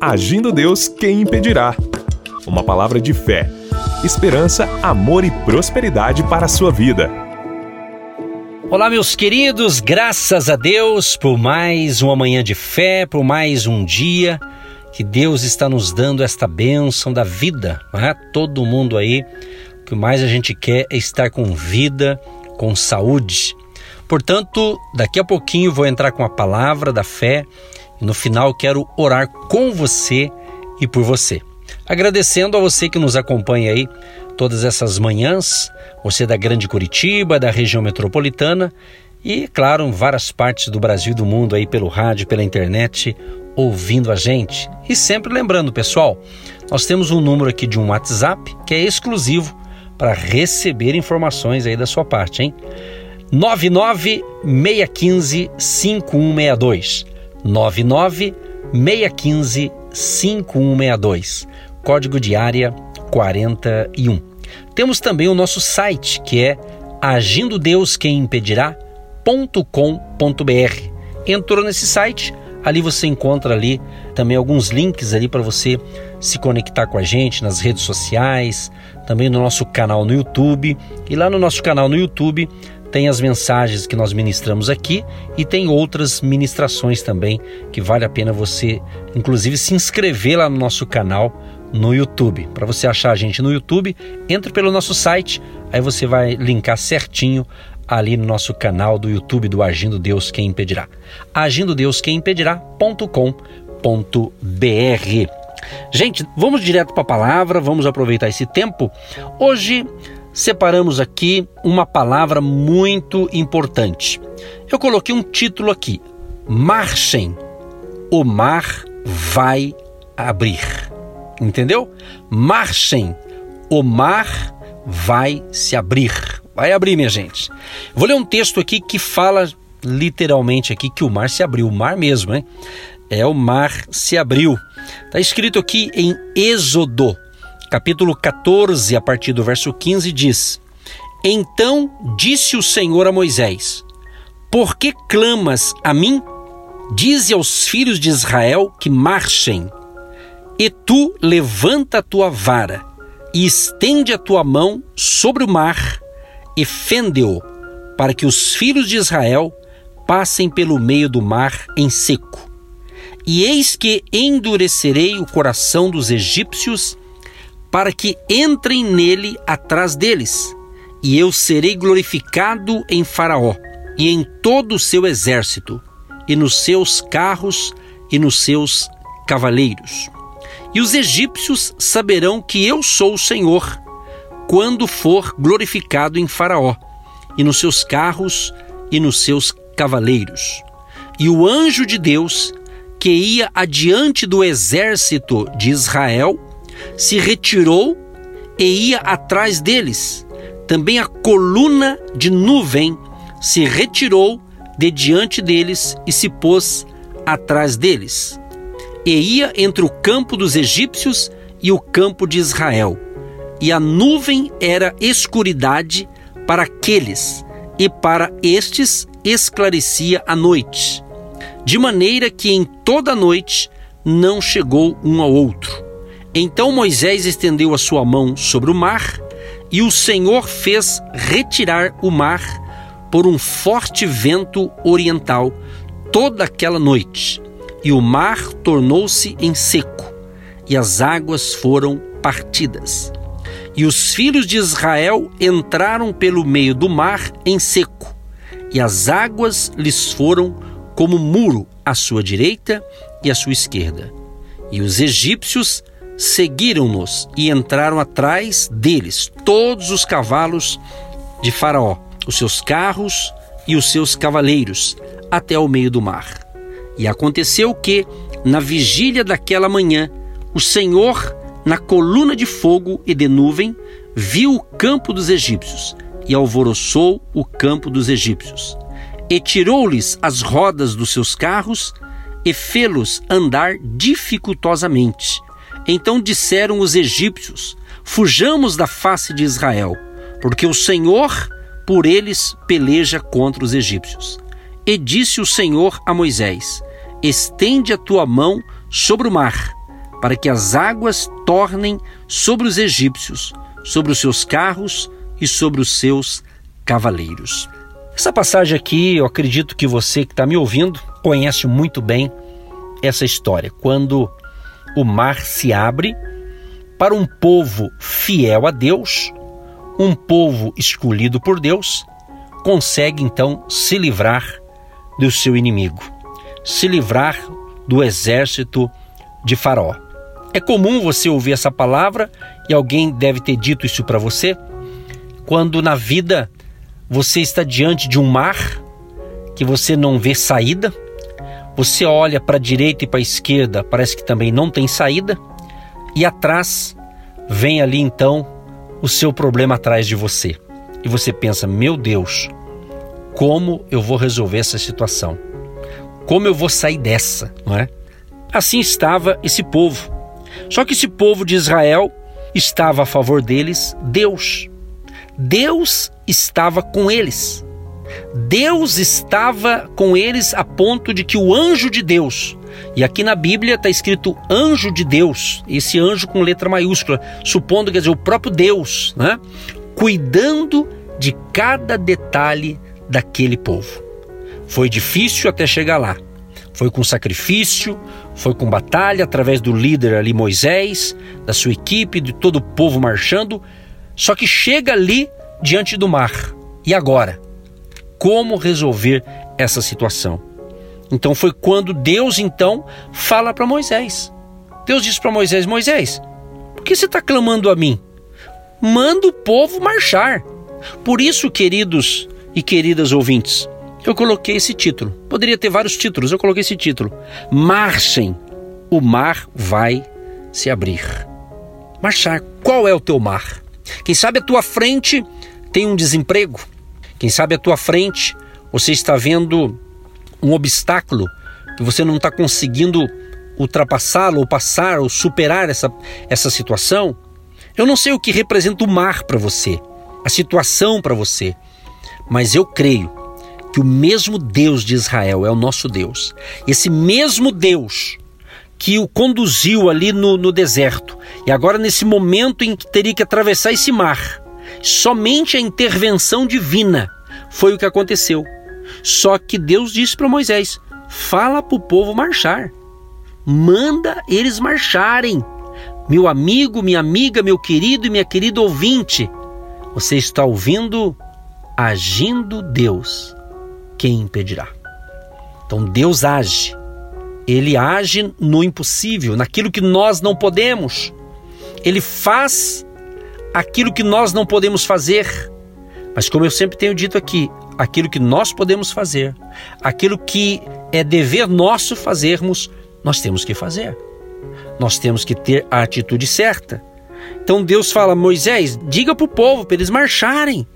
Agindo Deus, quem impedirá? Uma palavra de fé, esperança, amor e prosperidade para a sua vida. Olá, meus queridos, graças a Deus por mais uma manhã de fé, por mais um dia que Deus está nos dando esta bênção da vida. Né? Todo mundo aí, o que mais a gente quer é estar com vida, com saúde. Portanto, daqui a pouquinho vou entrar com a palavra da fé e no final quero orar com você e por você. Agradecendo a você que nos acompanha aí todas essas manhãs, você da Grande Curitiba, da região metropolitana e, claro, várias partes do Brasil e do mundo aí pelo rádio, pela internet, ouvindo a gente. E sempre lembrando, pessoal, nós temos um número aqui de um WhatsApp que é exclusivo para receber informações aí da sua parte, hein? 99615 5162. 99 615 5162, código de área 41. Temos também o nosso site que é agindo Deus quem impedirá.com.br. Entrou nesse site, ali você encontra ali também alguns links ali para você se conectar com a gente nas redes sociais, também no nosso canal no YouTube. E lá no nosso canal no YouTube tem as mensagens que nós ministramos aqui e tem outras ministrações também que vale a pena você, inclusive, se inscrever lá no nosso canal no YouTube. Para você achar a gente no YouTube, entre pelo nosso site, aí você vai linkar certinho ali no nosso canal do YouTube do Agindo Deus Quem Impedirá. Agindo Deus Quem Impedirá.com.br. Gente, vamos direto para a palavra, vamos aproveitar esse tempo. Hoje separamos aqui uma palavra muito importante. Eu coloquei um título aqui: Marchem, o mar vai abrir. Entendeu? Marchem, o mar vai se abrir. Vai abrir, minha gente. Vou ler um texto aqui que fala literalmente aqui que o mar se abriu, o mar mesmo, hein? É o mar se abriu. Está escrito aqui em Êxodo, capítulo 14, a partir do verso 15, diz: Então disse o Senhor a Moisés: Por que clamas a mim? Dize aos filhos de Israel que marchem. E tu levanta a tua vara e estende a tua mão sobre o mar e fende-o, para que os filhos de Israel passem pelo meio do mar em seco. E eis que endurecerei o coração dos egípcios para que entrem nele atrás deles, e eu serei glorificado em Faraó e em todo o seu exército, e nos seus carros e nos seus cavaleiros. E os egípcios saberão que eu sou o Senhor, quando for glorificado em Faraó, e nos seus carros e nos seus cavaleiros. E o anjo de Deus, que ia adiante do exército de Israel, se retirou e ia atrás deles. Também a coluna de nuvem se retirou de diante deles e se pôs atrás deles. E ia entre o campo dos egípcios e o campo de Israel. E a nuvem era escuridade para aqueles, e para estes esclarecia a noite, de maneira que em toda a noite não chegou um ao outro então Moisés estendeu a sua mão sobre o mar, e o Senhor fez retirar o mar por um forte vento oriental toda aquela noite, e o mar tornou-se em seco, e as águas foram partidas. E os filhos de Israel entraram pelo meio do mar em seco, e as águas lhes foram como muro à sua direita e à sua esquerda. E os egípcios seguiram-nos e entraram atrás deles todos os cavalos de Faraó, os seus carros e os seus cavaleiros, até o meio do mar. E aconteceu que, na vigília daquela manhã, o Senhor, na coluna de fogo e de nuvem, viu o campo dos egípcios e alvoroçou o campo dos egípcios. E tirou-lhes as rodas dos seus carros e fê-los andar dificultosamente então disseram os egípcios: Fujamos da face de Israel, porque o Senhor por eles peleja contra os egípcios. E disse o Senhor a Moisés: Estende a tua mão sobre o mar, para que as águas tornem sobre os egípcios, sobre os seus carros e sobre os seus cavaleiros. Essa passagem aqui, eu acredito que você que está me ouvindo conhece muito bem essa história. Quando o mar se abre para um povo fiel a Deus, um povo escolhido por Deus, consegue então se livrar do seu inimigo, se livrar do exército de Faraó. É comum você ouvir essa palavra e alguém deve ter dito isso para você quando na vida você está diante de um mar que você não vê saída, você olha para a direita e para a esquerda, parece que também não tem saída, e atrás vem ali então o seu problema atrás de você. E você pensa: meu Deus, como eu vou resolver essa situação? Como eu vou sair dessa, não é? Assim estava esse povo. Só que esse povo de Israel estava a favor deles Deus. Deus estava com eles. Deus estava com eles a ponto de que o anjo de Deus, e aqui na Bíblia está escrito anjo de Deus, esse anjo com letra maiúscula, supondo quer dizer o próprio Deus, né? cuidando de cada detalhe daquele povo. Foi difícil até chegar lá. Foi com sacrifício, foi com batalha através do líder ali Moisés, da sua equipe, de todo o povo marchando, só que chega ali diante do mar. E agora? Como resolver essa situação? Então foi quando Deus então fala para Moisés. Deus disse para Moisés: Moisés, por que você está clamando a mim? Manda o povo marchar. Por isso, queridos e queridas ouvintes, eu coloquei esse título. Poderia ter vários títulos, eu coloquei esse título. Marchem, o mar vai se abrir. Marchar, qual é o teu mar? Quem sabe a tua frente tem um desemprego. Quem sabe a tua frente você está vendo um obstáculo que você não está conseguindo ultrapassá-lo, ou passar, ou superar essa, essa situação. Eu não sei o que representa o mar para você, a situação para você, mas eu creio que o mesmo Deus de Israel é o nosso Deus. Esse mesmo Deus que o conduziu ali no, no deserto, e agora nesse momento em que teria que atravessar esse mar, somente a intervenção divina foi o que aconteceu. Só que Deus disse para Moisés: fala para o povo marchar, manda eles marcharem. Meu amigo, minha amiga, meu querido e minha querida ouvinte, você está ouvindo agindo Deus, quem impedirá? Então Deus age, ele age no impossível, naquilo que nós não podemos. Ele faz aquilo que nós não podemos fazer. Mas como eu sempre tenho dito aqui, aquilo que nós podemos fazer, aquilo que é dever nosso fazermos, nós temos que fazer. Nós temos que ter a atitude certa. Então Deus fala: Moisés, diga para o povo para eles marcharem.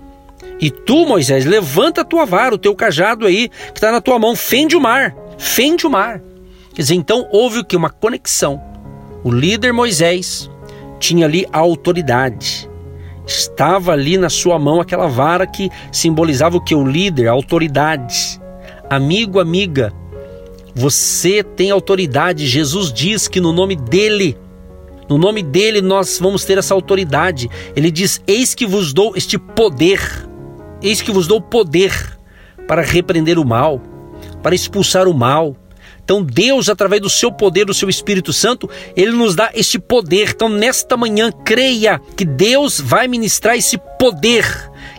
E tu, Moisés, levanta a tua vara, o teu cajado aí, que está na tua mão, fende o mar, fende o mar. Quer dizer, então houve o que? Uma conexão. O líder Moisés tinha ali a autoridade. Estava ali na sua mão aquela vara que simbolizava o que? O líder, a autoridade. Amigo, amiga, você tem autoridade. Jesus diz que no nome dele, no nome dele nós vamos ter essa autoridade. Ele diz: Eis que vos dou este poder, eis que vos dou poder para repreender o mal, para expulsar o mal, então, Deus, através do seu poder, do seu Espírito Santo, ele nos dá este poder. Então, nesta manhã, creia que Deus vai ministrar esse poder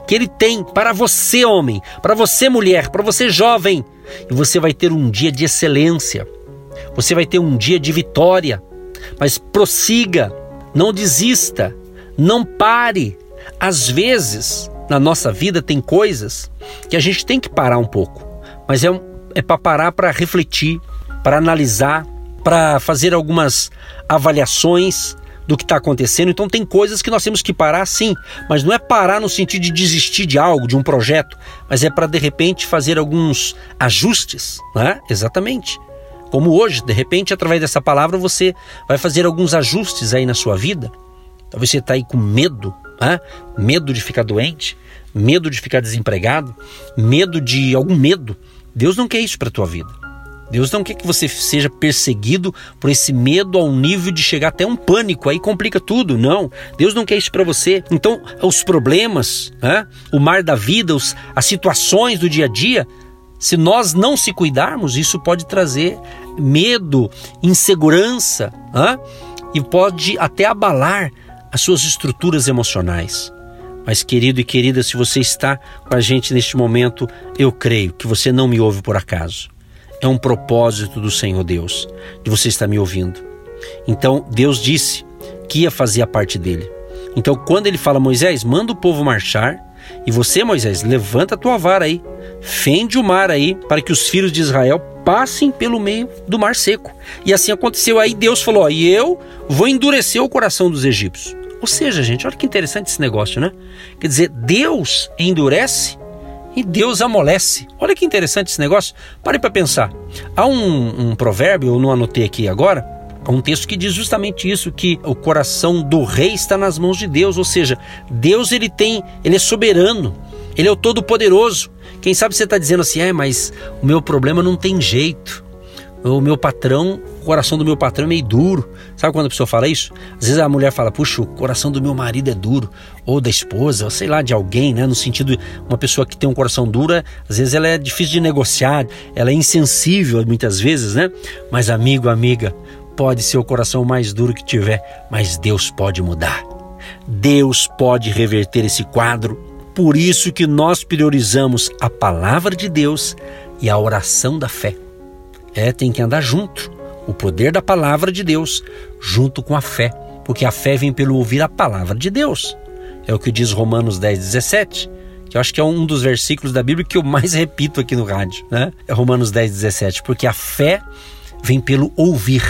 que ele tem para você, homem, para você, mulher, para você, jovem. E você vai ter um dia de excelência. Você vai ter um dia de vitória. Mas prossiga, não desista, não pare. Às vezes, na nossa vida tem coisas que a gente tem que parar um pouco, mas é, é para parar para refletir, para analisar, para fazer algumas avaliações do que está acontecendo. Então tem coisas que nós temos que parar sim, mas não é parar no sentido de desistir de algo, de um projeto, mas é para de repente fazer alguns ajustes, né? Exatamente. Como hoje, de repente, através dessa palavra, você vai fazer alguns ajustes aí na sua vida. Talvez você está aí com medo, né? medo de ficar doente, medo de ficar desempregado, medo de algum medo. Deus não quer isso para tua vida. Deus não quer que você seja perseguido por esse medo ao nível de chegar até um pânico, aí complica tudo. Não, Deus não quer isso para você. Então, os problemas, né? o mar da vida, os, as situações do dia a dia, se nós não se cuidarmos, isso pode trazer medo, insegurança né? e pode até abalar as suas estruturas emocionais. Mas, querido e querida, se você está com a gente neste momento, eu creio que você não me ouve por acaso. É um propósito do Senhor Deus de você estar me ouvindo. Então, Deus disse que ia fazer a parte dele. Então, quando ele fala, Moisés, manda o povo marchar, e você, Moisés, levanta a tua vara aí, fende o mar aí, para que os filhos de Israel passem pelo meio do mar seco. E assim aconteceu. Aí Deus falou: ó, e eu vou endurecer o coração dos egípcios. Ou seja, gente, olha que interessante esse negócio, né? Quer dizer, Deus endurece e Deus amolece. Olha que interessante esse negócio. Pare para pensar. Há um, um provérbio, eu não anotei aqui agora, um texto que diz justamente isso que o coração do rei está nas mãos de Deus, ou seja, Deus ele tem, ele é soberano, ele é o todo poderoso. Quem sabe você está dizendo assim, é, mas o meu problema não tem jeito o meu patrão, o coração do meu patrão é meio duro. Sabe quando a pessoa fala isso? Às vezes a mulher fala, puxa, o coração do meu marido é duro, ou da esposa, ou sei lá, de alguém, né? No sentido, uma pessoa que tem um coração duro, às vezes ela é difícil de negociar, ela é insensível muitas vezes, né? Mas amigo, amiga, pode ser o coração mais duro que tiver, mas Deus pode mudar. Deus pode reverter esse quadro. Por isso que nós priorizamos a palavra de Deus e a oração da fé. É, tem que andar junto. O poder da palavra de Deus junto com a fé, porque a fé vem pelo ouvir a palavra de Deus. É o que diz Romanos 10, 17, que eu acho que é um dos versículos da Bíblia que eu mais repito aqui no rádio, né? É Romanos 10, 17, porque a fé vem pelo ouvir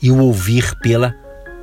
e o ouvir pela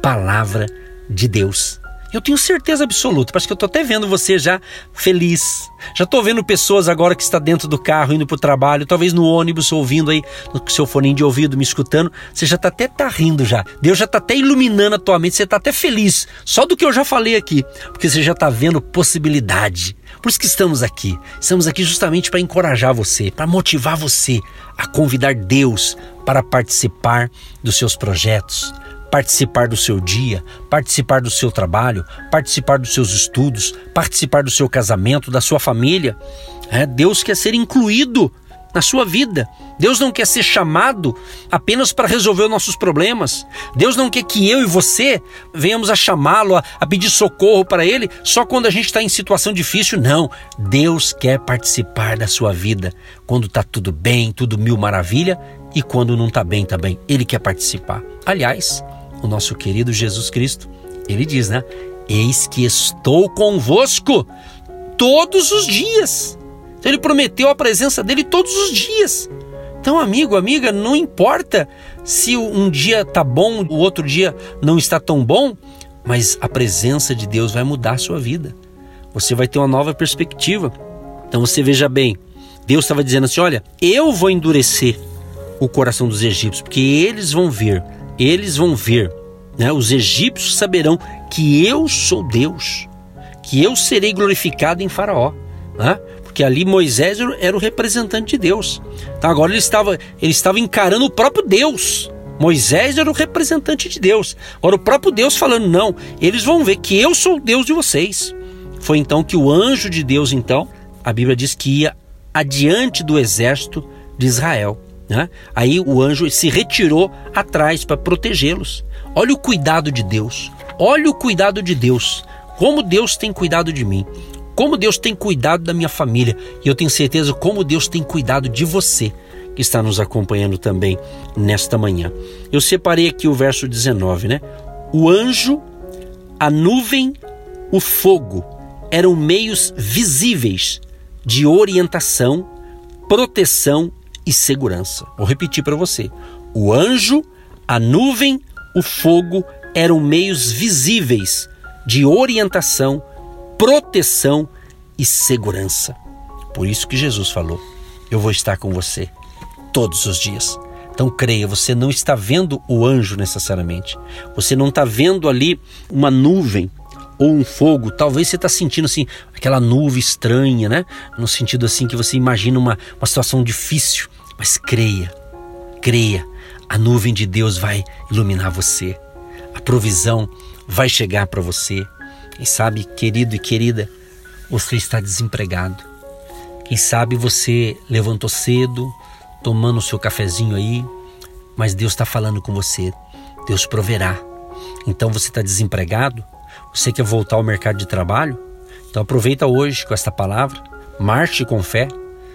palavra de Deus. Eu tenho certeza absoluta, parece que eu estou até vendo você já feliz. Já estou vendo pessoas agora que está dentro do carro indo para o trabalho, talvez no ônibus ouvindo aí, no seu fone de ouvido, me escutando. Você já está até tá rindo já. Deus já está até iluminando a tua mente, você está até feliz. Só do que eu já falei aqui, porque você já está vendo possibilidade. Por isso que estamos aqui. Estamos aqui justamente para encorajar você, para motivar você a convidar Deus para participar dos seus projetos participar do seu dia, participar do seu trabalho, participar dos seus estudos, participar do seu casamento, da sua família. É, Deus quer ser incluído na sua vida. Deus não quer ser chamado apenas para resolver os nossos problemas. Deus não quer que eu e você venhamos a chamá-lo, a, a, pedir socorro para Ele só quando a gente está em situação difícil. Não. Deus quer participar da sua vida quando está tudo bem, tudo mil maravilha e quando não está bem também. Ele quer participar. Aliás, o nosso querido Jesus Cristo, ele diz, né? Eis que estou convosco todos os dias. Então ele prometeu a presença dele todos os dias. Então, amigo, amiga, não importa se um dia tá bom, o outro dia não está tão bom, mas a presença de Deus vai mudar a sua vida. Você vai ter uma nova perspectiva. Então você veja bem, Deus estava dizendo assim: olha, eu vou endurecer o coração dos egípcios, porque eles vão ver eles vão ver, né, os egípcios saberão que eu sou Deus, que eu serei glorificado em Faraó. Né? Porque ali Moisés era o representante de Deus. Então agora ele estava, ele estava encarando o próprio Deus. Moisés era o representante de Deus. Agora o próprio Deus falando: não, eles vão ver que eu sou o Deus de vocês. Foi então que o anjo de Deus, então, a Bíblia diz que ia adiante do exército de Israel. Né? Aí o anjo se retirou atrás para protegê-los. Olha o cuidado de Deus. Olha o cuidado de Deus. Como Deus tem cuidado de mim. Como Deus tem cuidado da minha família. E eu tenho certeza como Deus tem cuidado de você que está nos acompanhando também nesta manhã. Eu separei aqui o verso 19, né? O anjo, a nuvem, o fogo eram meios visíveis de orientação, proteção e segurança. Vou repetir para você: o anjo, a nuvem, o fogo eram meios visíveis de orientação, proteção e segurança. Por isso que Jesus falou: Eu vou estar com você todos os dias. Então creia, você não está vendo o anjo necessariamente. Você não está vendo ali uma nuvem ou um fogo. Talvez você está sentindo assim aquela nuvem estranha, né? No sentido assim que você imagina uma, uma situação difícil. Mas creia, creia, a nuvem de Deus vai iluminar você. A provisão vai chegar para você. Quem sabe, querido e querida, você está desempregado. Quem sabe você levantou cedo, tomando o seu cafezinho aí, mas Deus está falando com você. Deus proverá. Então você está desempregado? Você quer voltar ao mercado de trabalho? Então aproveita hoje com esta palavra, marche com fé,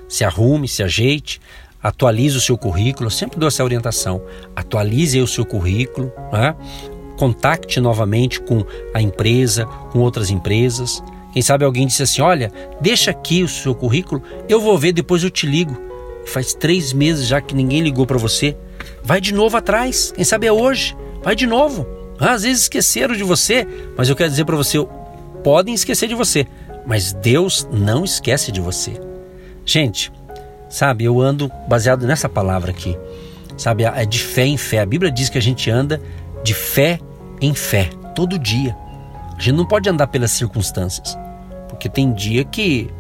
se arrume, se ajeite, atualize o seu currículo. Eu sempre dou essa orientação. Atualize o seu currículo, né? contacte novamente com a empresa, com outras empresas. Quem sabe alguém disse assim: Olha, deixa aqui o seu currículo, eu vou ver, depois eu te ligo. Faz três meses já que ninguém ligou para você. Vai de novo atrás. Quem sabe é hoje. Vai de novo. Ah, às vezes esqueceram de você, mas eu quero dizer para você: podem esquecer de você, mas Deus não esquece de você. Gente, sabe, eu ando baseado nessa palavra aqui. Sabe, é de fé em fé. A Bíblia diz que a gente anda de fé em fé, todo dia. A gente não pode andar pelas circunstâncias, porque tem dia que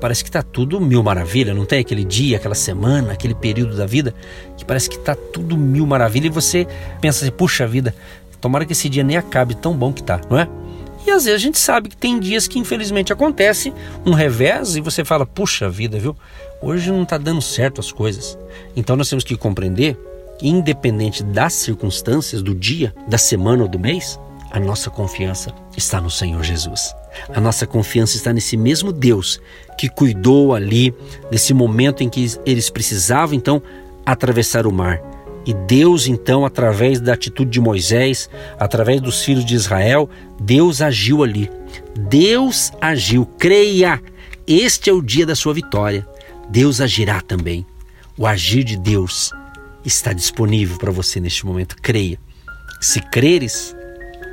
parece que está tudo mil maravilha, não tem aquele dia, aquela semana, aquele período da vida que parece que está tudo mil maravilha e você pensa assim, puxa vida, tomara que esse dia nem acabe tão bom que tá, não é? E às vezes a gente sabe que tem dias que infelizmente acontece um revés e você fala, puxa vida, viu? Hoje não está dando certo as coisas. Então nós temos que compreender independente das circunstâncias do dia, da semana ou do mês, a nossa confiança está no Senhor Jesus. A nossa confiança está nesse mesmo Deus que cuidou ali, nesse momento em que eles precisavam então atravessar o mar. E Deus, então, através da atitude de Moisés, através dos filhos de Israel, Deus agiu ali. Deus agiu. Creia, este é o dia da sua vitória. Deus agirá também. O agir de Deus está disponível para você neste momento. Creia. Se creres,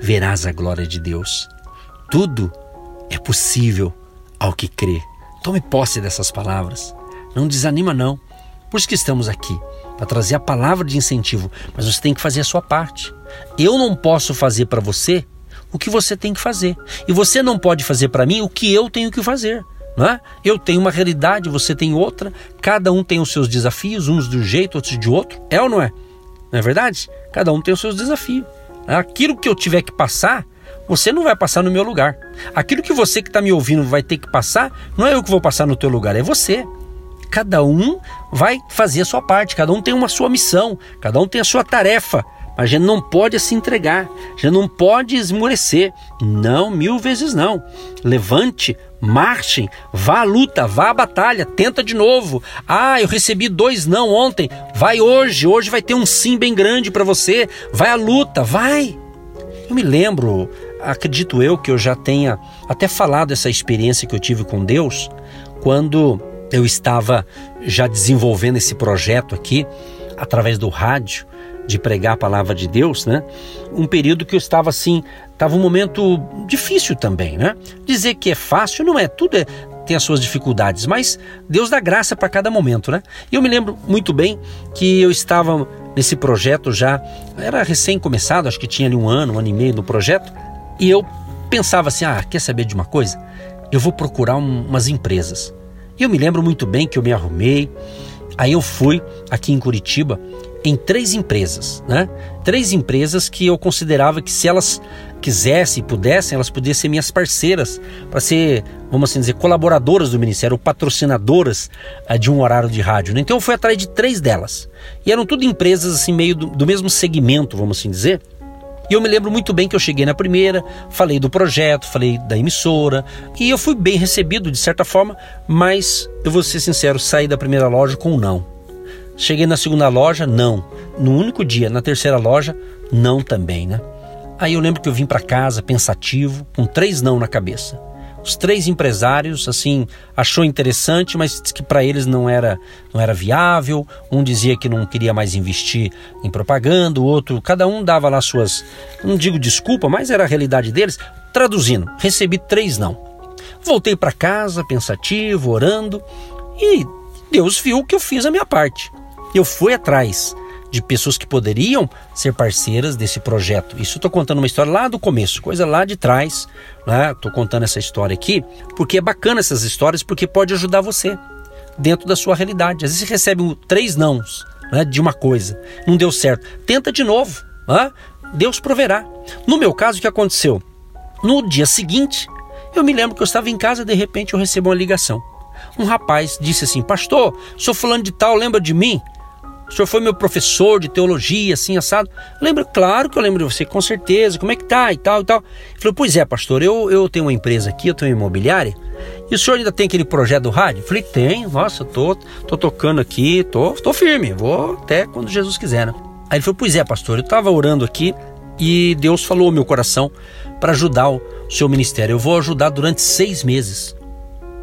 verás a glória de Deus. Tudo é possível ao que crê. Tome posse dessas palavras. Não desanima não. Por isso que estamos aqui, para trazer a palavra de incentivo, mas você tem que fazer a sua parte. Eu não posso fazer para você o que você tem que fazer. E você não pode fazer para mim o que eu tenho que fazer. Não é? Eu tenho uma realidade, você tem outra, cada um tem os seus desafios, uns de um jeito, outros de outro. É ou não é? Não é verdade? Cada um tem os seus desafios. Aquilo que eu tiver que passar, você não vai passar no meu lugar. Aquilo que você que está me ouvindo vai ter que passar, não é eu que vou passar no teu lugar, é você. Cada um vai fazer a sua parte, cada um tem uma sua missão, cada um tem a sua tarefa. A gente não pode se entregar, a gente não pode esmorecer. Não, mil vezes não. Levante, marchem, vá à luta, vá à batalha, tenta de novo. Ah, eu recebi dois não ontem. Vai hoje, hoje vai ter um sim bem grande para você. Vai à luta, vai. Eu me lembro, acredito eu que eu já tenha até falado essa experiência que eu tive com Deus quando eu estava já desenvolvendo esse projeto aqui através do rádio de pregar a palavra de Deus, né? Um período que eu estava assim, estava um momento difícil também, né? Dizer que é fácil não é, tudo é, tem as suas dificuldades, mas Deus dá graça para cada momento, né? E eu me lembro muito bem que eu estava nesse projeto já, era recém começado, acho que tinha ali um ano, um ano e meio no projeto, e eu pensava assim: ah, quer saber de uma coisa? Eu vou procurar um, umas empresas. Eu me lembro muito bem que eu me arrumei, aí eu fui aqui em Curitiba em três empresas, né? Três empresas que eu considerava que se elas quisessem e pudessem, elas podiam ser minhas parceiras para ser, vamos assim dizer, colaboradoras do ministério, ou patrocinadoras uh, de um horário de rádio. Né? Então eu fui atrás de três delas. E eram tudo empresas assim meio do, do mesmo segmento, vamos assim dizer. E eu me lembro muito bem que eu cheguei na primeira, falei do projeto, falei da emissora, e eu fui bem recebido de certa forma, mas eu vou ser sincero, saí da primeira loja com um não. Cheguei na segunda loja, não. No único dia, na terceira loja, não também, né? Aí eu lembro que eu vim para casa pensativo, com três não na cabeça. Os três empresários, assim, achou interessante, mas que para eles não era, não era viável. Um dizia que não queria mais investir em propaganda, o outro, cada um dava lá suas, não digo desculpa, mas era a realidade deles. Traduzindo, recebi três não. Voltei para casa pensativo, orando, e Deus viu que eu fiz a minha parte. Eu fui atrás de pessoas que poderiam ser parceiras desse projeto. Isso estou contando uma história lá do começo, coisa lá de trás. Estou né? contando essa história aqui porque é bacana essas histórias porque pode ajudar você dentro da sua realidade. Às vezes você recebe três nãos né, de uma coisa, não deu certo, tenta de novo, né? Deus proverá. No meu caso, o que aconteceu? No dia seguinte, eu me lembro que eu estava em casa, de repente eu recebo uma ligação. Um rapaz disse assim: Pastor, sou fulano de tal, lembra de mim? O senhor foi meu professor de teologia, assim, assado. Lembra? Claro que eu lembro de você, com certeza. Como é que tá e tal e tal. Ele falou: Pois é, pastor, eu, eu tenho uma empresa aqui, eu tenho uma imobiliária. E o senhor ainda tem aquele projeto do rádio? Eu falei: Tenho, nossa, tô, tô tocando aqui, tô, tô firme, vou até quando Jesus quiser, né? Aí ele falou: Pois é, pastor, eu estava orando aqui e Deus falou ao meu coração para ajudar o seu ministério. Eu vou ajudar durante seis meses.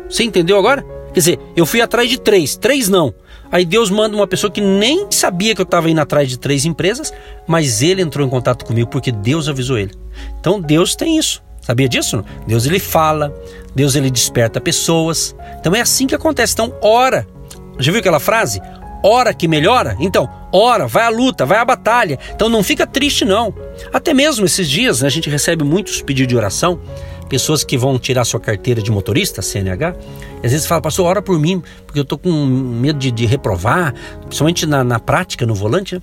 Você entendeu agora? Quer dizer, eu fui atrás de três, três não. Aí Deus manda uma pessoa que nem sabia que eu estava indo atrás de três empresas, mas ele entrou em contato comigo porque Deus avisou ele. Então Deus tem isso. Sabia disso? Deus ele fala, Deus ele desperta pessoas. Então é assim que acontece. Então ora. Já viu aquela frase? Ora que melhora? Então, ora, vai à luta, vai à batalha. Então não fica triste não. Até mesmo esses dias né, a gente recebe muitos pedidos de oração pessoas que vão tirar sua carteira de motorista, CNH, às vezes fala, pastor, ora por mim, porque eu tô com medo de, de reprovar, principalmente na, na prática, no volante, né?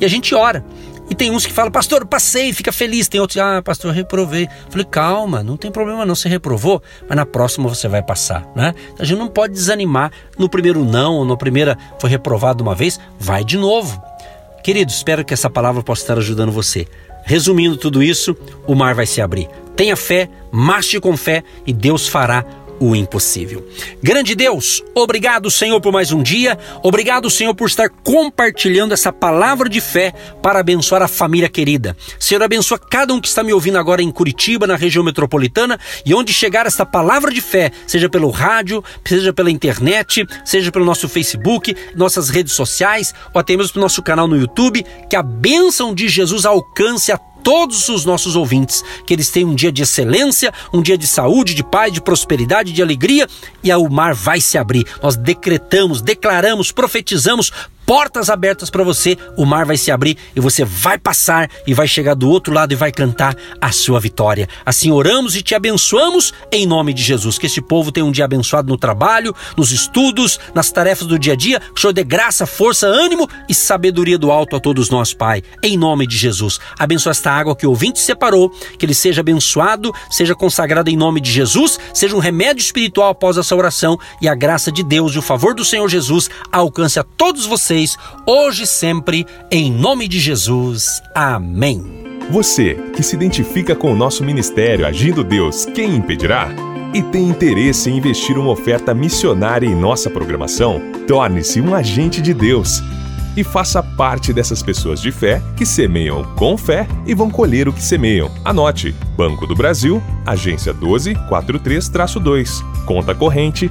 e a gente ora. E tem uns que falam, pastor, passei, fica feliz. Tem outros, ah, pastor, reprovei. Eu falei, calma, não tem problema não, você reprovou, mas na próxima você vai passar, né? Então a gente não pode desanimar no primeiro não, ou no primeira foi reprovado uma vez, vai de novo. Querido, espero que essa palavra possa estar ajudando você. Resumindo tudo isso, o mar vai se abrir. Tenha fé, marche com fé e Deus fará o impossível. Grande Deus, obrigado, Senhor, por mais um dia. Obrigado, Senhor, por estar compartilhando essa palavra de fé para abençoar a família querida. Senhor, abençoa cada um que está me ouvindo agora em Curitiba, na região metropolitana, e onde chegar essa palavra de fé, seja pelo rádio, seja pela internet, seja pelo nosso Facebook, nossas redes sociais, ou até mesmo pelo nosso canal no YouTube, que a bênção de Jesus alcance a todos os nossos ouvintes, que eles tenham um dia de excelência, um dia de saúde, de paz, de prosperidade, de alegria, e o mar vai se abrir. Nós decretamos, declaramos, profetizamos portas abertas para você, o mar vai se abrir e você vai passar e vai chegar do outro lado e vai cantar a sua vitória. Assim oramos e te abençoamos em nome de Jesus. Que este povo tenha um dia abençoado no trabalho, nos estudos, nas tarefas do dia a dia. Que o Senhor dê graça, força, ânimo e sabedoria do alto a todos nós, Pai. Em nome de Jesus. Abençoa esta água que o ouvinte separou, que ele seja abençoado, seja consagrado em nome de Jesus, seja um remédio espiritual após essa oração e a graça de Deus e o favor do Senhor Jesus alcance a todos vocês vocês, hoje e sempre, em nome de Jesus. Amém. Você que se identifica com o nosso ministério Agindo Deus, quem impedirá? E tem interesse em investir uma oferta missionária em nossa programação? Torne-se um agente de Deus e faça parte dessas pessoas de fé que semeiam com fé e vão colher o que semeiam. Anote: Banco do Brasil, agência 1243-2, conta corrente